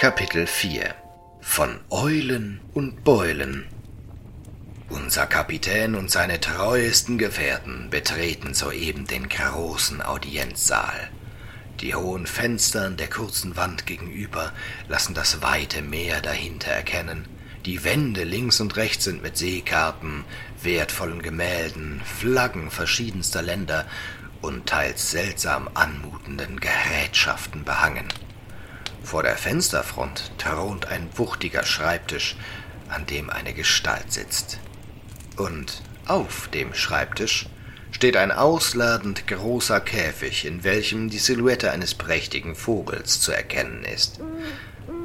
Kapitel 4 Von Eulen und Beulen Unser Kapitän und seine treuesten Gefährten betreten soeben den großen Audienzsaal. Die hohen Fenster an der kurzen Wand gegenüber lassen das weite Meer dahinter erkennen. Die Wände links und rechts sind mit Seekarten, wertvollen Gemälden, Flaggen verschiedenster Länder und teils seltsam anmutenden Gerätschaften behangen. Vor der Fensterfront thront ein wuchtiger Schreibtisch, an dem eine Gestalt sitzt. Und auf dem Schreibtisch steht ein ausladend großer Käfig, in welchem die Silhouette eines prächtigen Vogels zu erkennen ist.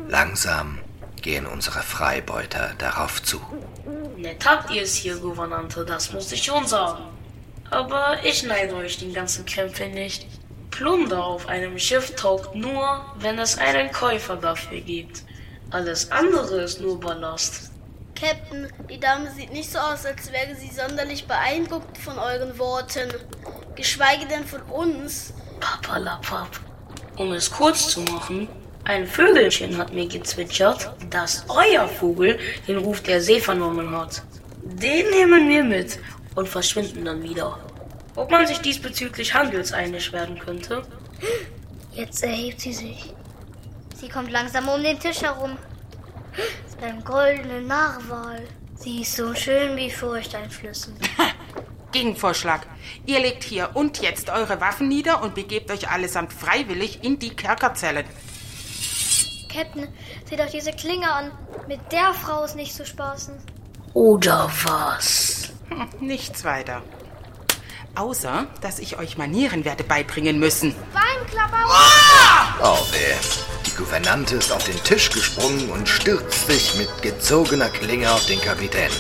Langsam gehen unsere Freibeuter darauf zu. Nett habt ihr es hier, Gouvernante, das muss ich schon sagen. Aber ich neide euch den ganzen Krempel nicht. Plunder auf einem Schiff taugt nur, wenn es einen Käufer dafür gibt. Alles andere ist nur Ballast. Captain, die Dame sieht nicht so aus, als wäre sie sonderlich beeindruckt von euren Worten. Geschweige denn von uns. Papalapap. Um es kurz zu machen, ein Vögelchen hat mir gezwitschert, dass euer Vogel den Ruf der See vernommen hat. Den nehmen wir mit und verschwinden dann wieder. Ob man sich diesbezüglich handelseinig werden könnte? Jetzt erhebt sie sich. Sie kommt langsam um den Tisch herum. Beim goldenen Narwal. Sie ist so schön wie furchteinflößend. Gegenvorschlag. Ihr legt hier und jetzt eure Waffen nieder und begebt euch allesamt freiwillig in die Kerkerzellen. Captain, seht doch diese Klinge an. Mit der Frau ist nicht zu spaßen. Oder was? Hm, nichts weiter. Außer, dass ich euch Manieren werde beibringen müssen. Beinklapper! Oh weh. Die Gouvernante ist auf den Tisch gesprungen und stürzt sich mit gezogener Klinge auf den Kapitän.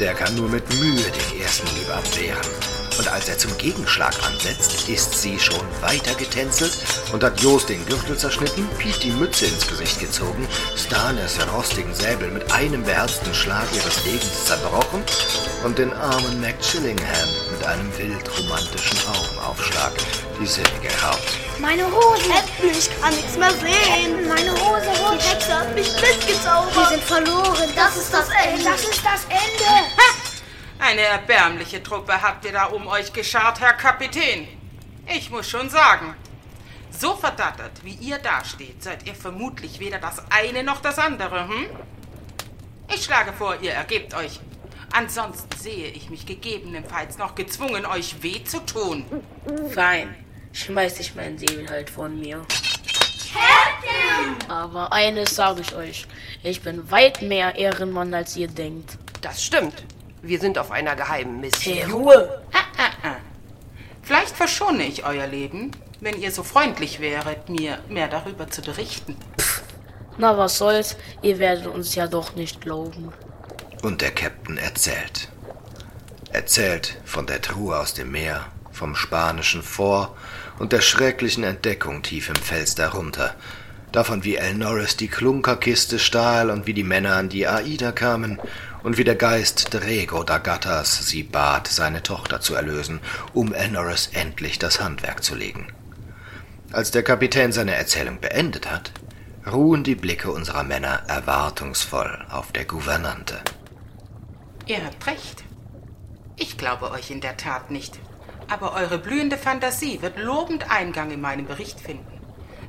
Der kann nur mit Mühe den ersten Hieb abwehren. Und als er zum Gegenschlag ansetzt, ist sie schon weiter getänzelt und hat Jos den Gürtel zerschnitten, Piet die Mütze ins Gesicht gezogen, Stanes rostigen Säbel mit einem beherzten Schlag ihres Lebens zerbrochen und den armen Mac Chillingham mit einem wild romantischen Augenaufschlag die Sinne geraubt. Meine Hose! Captain, ich kann nichts mehr sehen. Meine Hose Die rutscht! Hexe hat mich Wir mitgezaubert. sind verloren! Das ist das Ende! Das ist das Ende! Eine erbärmliche Truppe habt ihr da um euch geschart, Herr Kapitän. Ich muss schon sagen, so verdattert, wie ihr dasteht, seid ihr vermutlich weder das eine noch das andere, hm? Ich schlage vor, ihr ergebt euch. Ansonsten sehe ich mich gegebenenfalls noch gezwungen, euch weh zu tun. Fein. Schmeiß ich meinen Säbel halt von mir. Captain! Aber eines sage ich euch. Ich bin weit mehr Ehrenmann, als ihr denkt. Das stimmt. Wir sind auf einer geheimen Mission. Hey, Ruhe! Vielleicht verschone ich euer Leben, wenn ihr so freundlich wäret, mir mehr darüber zu berichten. Na, was soll's? Ihr werdet uns ja doch nicht glauben. Und der Captain erzählt. Erzählt von der Truhe aus dem Meer, vom spanischen Fort und der schrecklichen Entdeckung tief im Fels darunter. Davon, wie El Norris die Klunkerkiste stahl und wie die Männer an die Aida kamen und wie der Geist Drego da Gattas sie bat, seine Tochter zu erlösen, um El Norris endlich das Handwerk zu legen. Als der Kapitän seine Erzählung beendet hat, ruhen die Blicke unserer Männer erwartungsvoll auf der Gouvernante. Ihr habt recht. Ich glaube euch in der Tat nicht. Aber eure blühende Fantasie wird lobend Eingang in meinem Bericht finden.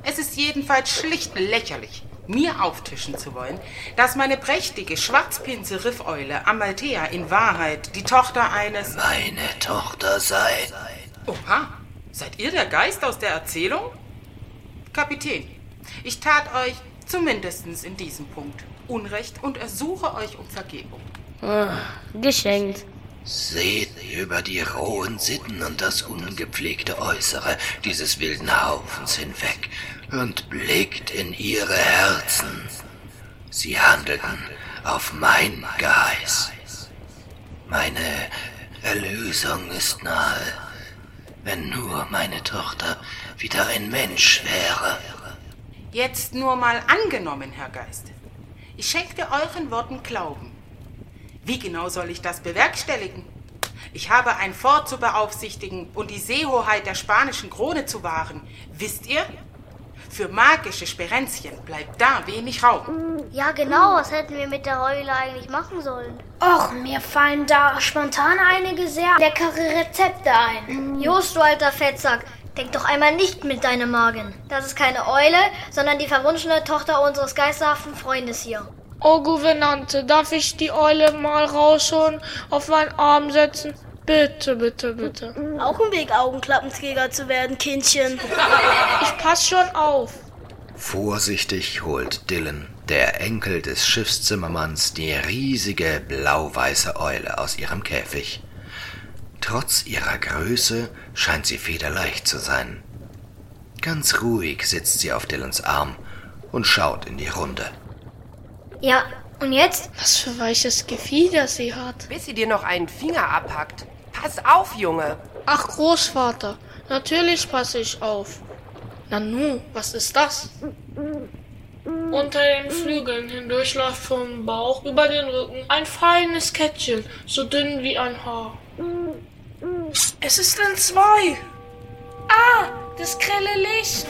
Es ist jedenfalls schlicht lächerlich, mir auftischen zu wollen, dass meine prächtige schwarzpinse Riffeule Amalthea in Wahrheit die Tochter eines... Meine Tochter sei. Oha, seid ihr der Geist aus der Erzählung? Kapitän, ich tat euch, zumindest in diesem Punkt, Unrecht und ersuche euch um Vergebung. Ah, geschenkt. Seht über die rohen Sitten und das ungepflegte Äußere dieses wilden Haufens hinweg und blickt in ihre Herzen. Sie handelten auf mein Geheiß. Meine Erlösung ist nahe, wenn nur meine Tochter wieder ein Mensch wäre. Jetzt nur mal angenommen, Herr Geist. Ich schenkte euren Worten Glauben. Wie genau soll ich das bewerkstelligen? Ich habe ein Fort zu beaufsichtigen und die Seehoheit der spanischen Krone zu wahren. Wisst ihr? Für magische Sperenzchen bleibt da wenig Raum. Ja, genau. Was hätten wir mit der Eule eigentlich machen sollen? Och, mir fallen da spontan einige sehr leckere Rezepte ein. Jost, du alter Fettsack. Denk doch einmal nicht mit deinem Magen. Das ist keine Eule, sondern die verwunschene Tochter unseres geisterhaften Freundes hier. Oh, Gouvernante, darf ich die Eule mal rausholen, auf meinen Arm setzen? Bitte, bitte, bitte. Auch im Weg, Augenklappenträger zu werden, Kindchen. Ich pass schon auf. Vorsichtig holt Dylan, der Enkel des Schiffszimmermanns, die riesige blau-weiße Eule aus ihrem Käfig. Trotz ihrer Größe scheint sie federleicht zu sein. Ganz ruhig sitzt sie auf Dylans Arm und schaut in die Runde. Ja, und jetzt? Was für weiches Gefieder sie hat. Bis sie dir noch einen Finger abhackt. Pass auf, Junge. Ach, Großvater, natürlich passe ich auf. Nanu, was ist das? Unter den Flügeln hindurch läuft vom Bauch über den Rücken ein feines Kettchen, so dünn wie ein Haar. Es ist in zwei. Ah, das grelle Licht.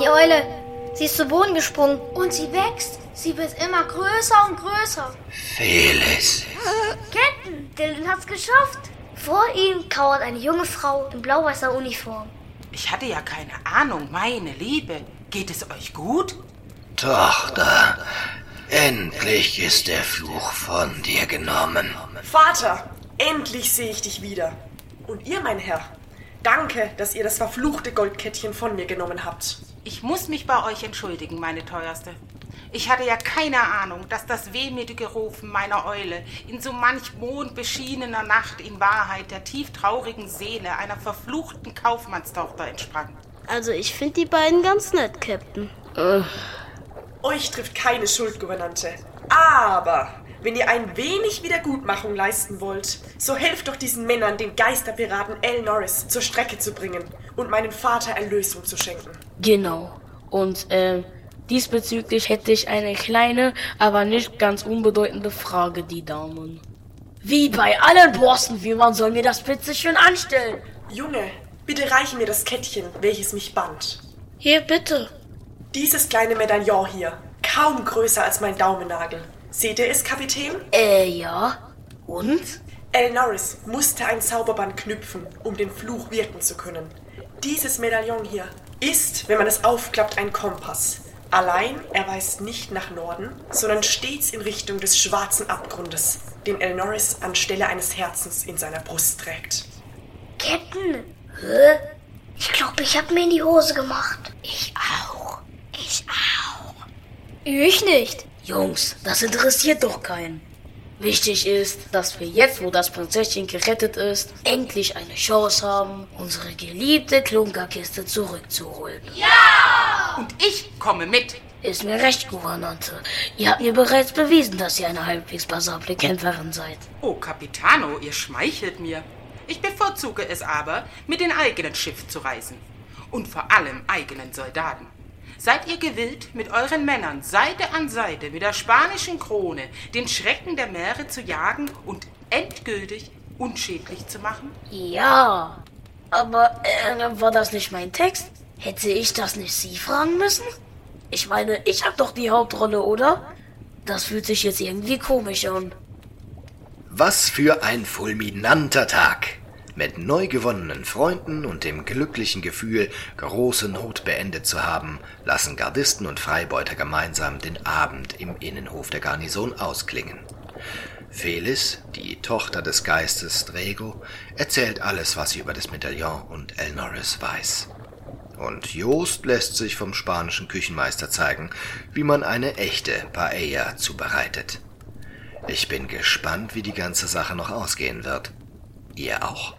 Die Eule. Sie ist zu Boden gesprungen. Und sie wächst. Sie wird immer größer und größer. Felis, Captain, Dylan hat's geschafft. Vor ihm kauert eine junge Frau in blau-weißer Uniform. Ich hatte ja keine Ahnung, meine Liebe. Geht es euch gut? Tochter, endlich ist der Fluch von dir genommen. Vater, endlich sehe ich dich wieder. Und ihr, mein Herr, danke, dass ihr das verfluchte Goldkettchen von mir genommen habt. Ich muss mich bei euch entschuldigen, meine Teuerste. Ich hatte ja keine Ahnung, dass das wehmütige Rufen meiner Eule in so manch mondbeschienener Nacht in Wahrheit der tieftraurigen Seele einer verfluchten Kaufmannstochter entsprang. Also ich finde die beiden ganz nett, Captain. Euch trifft keine Schuld, Gouvernante. Aber wenn ihr ein wenig Wiedergutmachung leisten wollt, so helft doch diesen Männern, den Geisterpiraten Al Norris zur Strecke zu bringen und meinen Vater Erlösung zu schenken. Genau. Und ähm, diesbezüglich hätte ich eine kleine, aber nicht ganz unbedeutende Frage, die Damen. Wie bei allen Borsten, wie man soll mir das bitte schön anstellen? Junge, bitte reiche mir das Kettchen, welches mich band. Hier, bitte. Dieses kleine Medaillon hier, kaum größer als mein Daumennagel. Seht ihr es, Kapitän? Äh, ja. Und? Al Norris musste ein Zauberband knüpfen, um den Fluch wirken zu können. Dieses Medaillon hier ist, wenn man es aufklappt, ein Kompass. Allein er weist nicht nach Norden, sondern stets in Richtung des schwarzen Abgrundes, den Al Norris anstelle eines Herzens in seiner Brust trägt. Captain. Hä? Ich glaube, ich habe mir in die Hose gemacht. Ich auch. Ich auch. Ich nicht. Jungs, das interessiert doch keinen. Wichtig ist, dass wir jetzt, wo das Prinzesschen gerettet ist, endlich eine Chance haben, unsere geliebte Klunkerkiste zurückzuholen. Und ich komme mit. Ist mir recht, Gouvernante. Ihr habt mir bereits bewiesen, dass ihr eine halbwegs passable Kämpferin seid. Oh, Capitano, ihr schmeichelt mir. Ich bevorzuge es aber, mit den eigenen Schiff zu reisen. Und vor allem eigenen Soldaten. Seid ihr gewillt, mit euren Männern Seite an Seite mit der spanischen Krone den Schrecken der Meere zu jagen und endgültig unschädlich zu machen? Ja, aber äh, war das nicht mein Text? Hätte ich das nicht Sie fragen müssen? Ich meine, ich hab doch die Hauptrolle, oder? Das fühlt sich jetzt irgendwie komisch an. Was für ein fulminanter Tag! Mit neu gewonnenen Freunden und dem glücklichen Gefühl, große Not beendet zu haben, lassen Gardisten und Freibeuter gemeinsam den Abend im Innenhof der Garnison ausklingen. Felis, die Tochter des Geistes Drego, erzählt alles, was sie über das Medaillon und El Norris weiß. Und Jost lässt sich vom spanischen Küchenmeister zeigen, wie man eine echte Paella zubereitet. Ich bin gespannt, wie die ganze Sache noch ausgehen wird. Ihr auch?